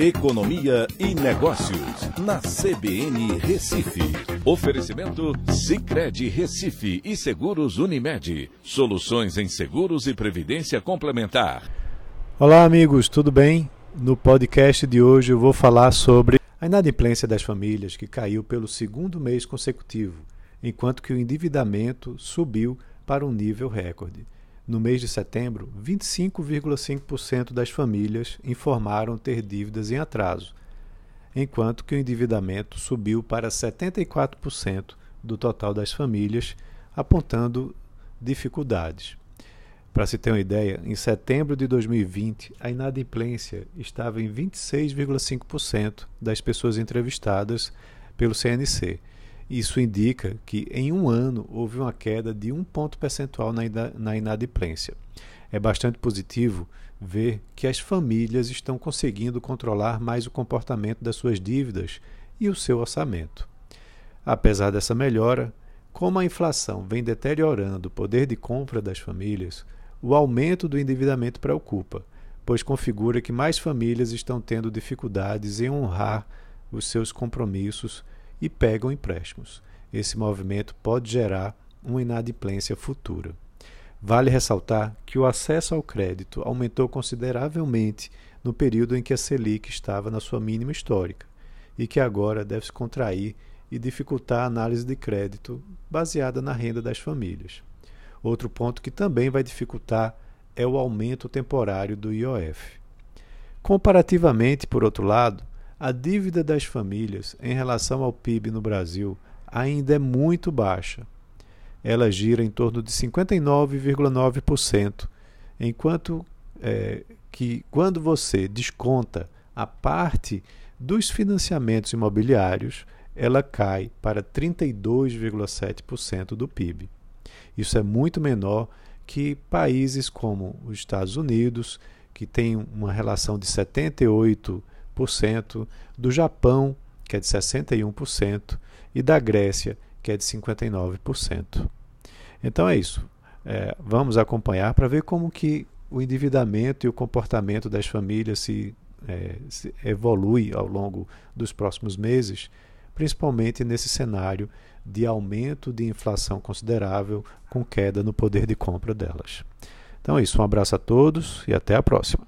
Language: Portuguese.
Economia e Negócios, na CBN Recife. Oferecimento Cicred Recife e Seguros Unimed. Soluções em seguros e previdência complementar. Olá, amigos, tudo bem? No podcast de hoje eu vou falar sobre a inadimplência das famílias, que caiu pelo segundo mês consecutivo, enquanto que o endividamento subiu para um nível recorde. No mês de setembro, 25,5% das famílias informaram ter dívidas em atraso, enquanto que o endividamento subiu para 74% do total das famílias, apontando dificuldades. Para se ter uma ideia, em setembro de 2020, a inadimplência estava em 26,5% das pessoas entrevistadas pelo CNC isso indica que em um ano houve uma queda de um ponto percentual na inadimplência. É bastante positivo ver que as famílias estão conseguindo controlar mais o comportamento das suas dívidas e o seu orçamento. Apesar dessa melhora, como a inflação vem deteriorando o poder de compra das famílias, o aumento do endividamento preocupa, pois configura que mais famílias estão tendo dificuldades em honrar os seus compromissos e pegam empréstimos. Esse movimento pode gerar uma inadimplência futura. Vale ressaltar que o acesso ao crédito aumentou consideravelmente no período em que a Selic estava na sua mínima histórica e que agora deve se contrair e dificultar a análise de crédito baseada na renda das famílias. Outro ponto que também vai dificultar é o aumento temporário do IOF. Comparativamente, por outro lado, a dívida das famílias em relação ao PIB no Brasil ainda é muito baixa. Ela gira em torno de 59,9%, enquanto é, que quando você desconta a parte dos financiamentos imobiliários, ela cai para 32,7% do PIB. Isso é muito menor que países como os Estados Unidos, que tem uma relação de 78 do Japão, que é de 61%, e da Grécia, que é de 59%. Então é isso. É, vamos acompanhar para ver como que o endividamento e o comportamento das famílias se, é, se evolui ao longo dos próximos meses, principalmente nesse cenário de aumento de inflação considerável com queda no poder de compra delas. Então é isso, um abraço a todos e até a próxima.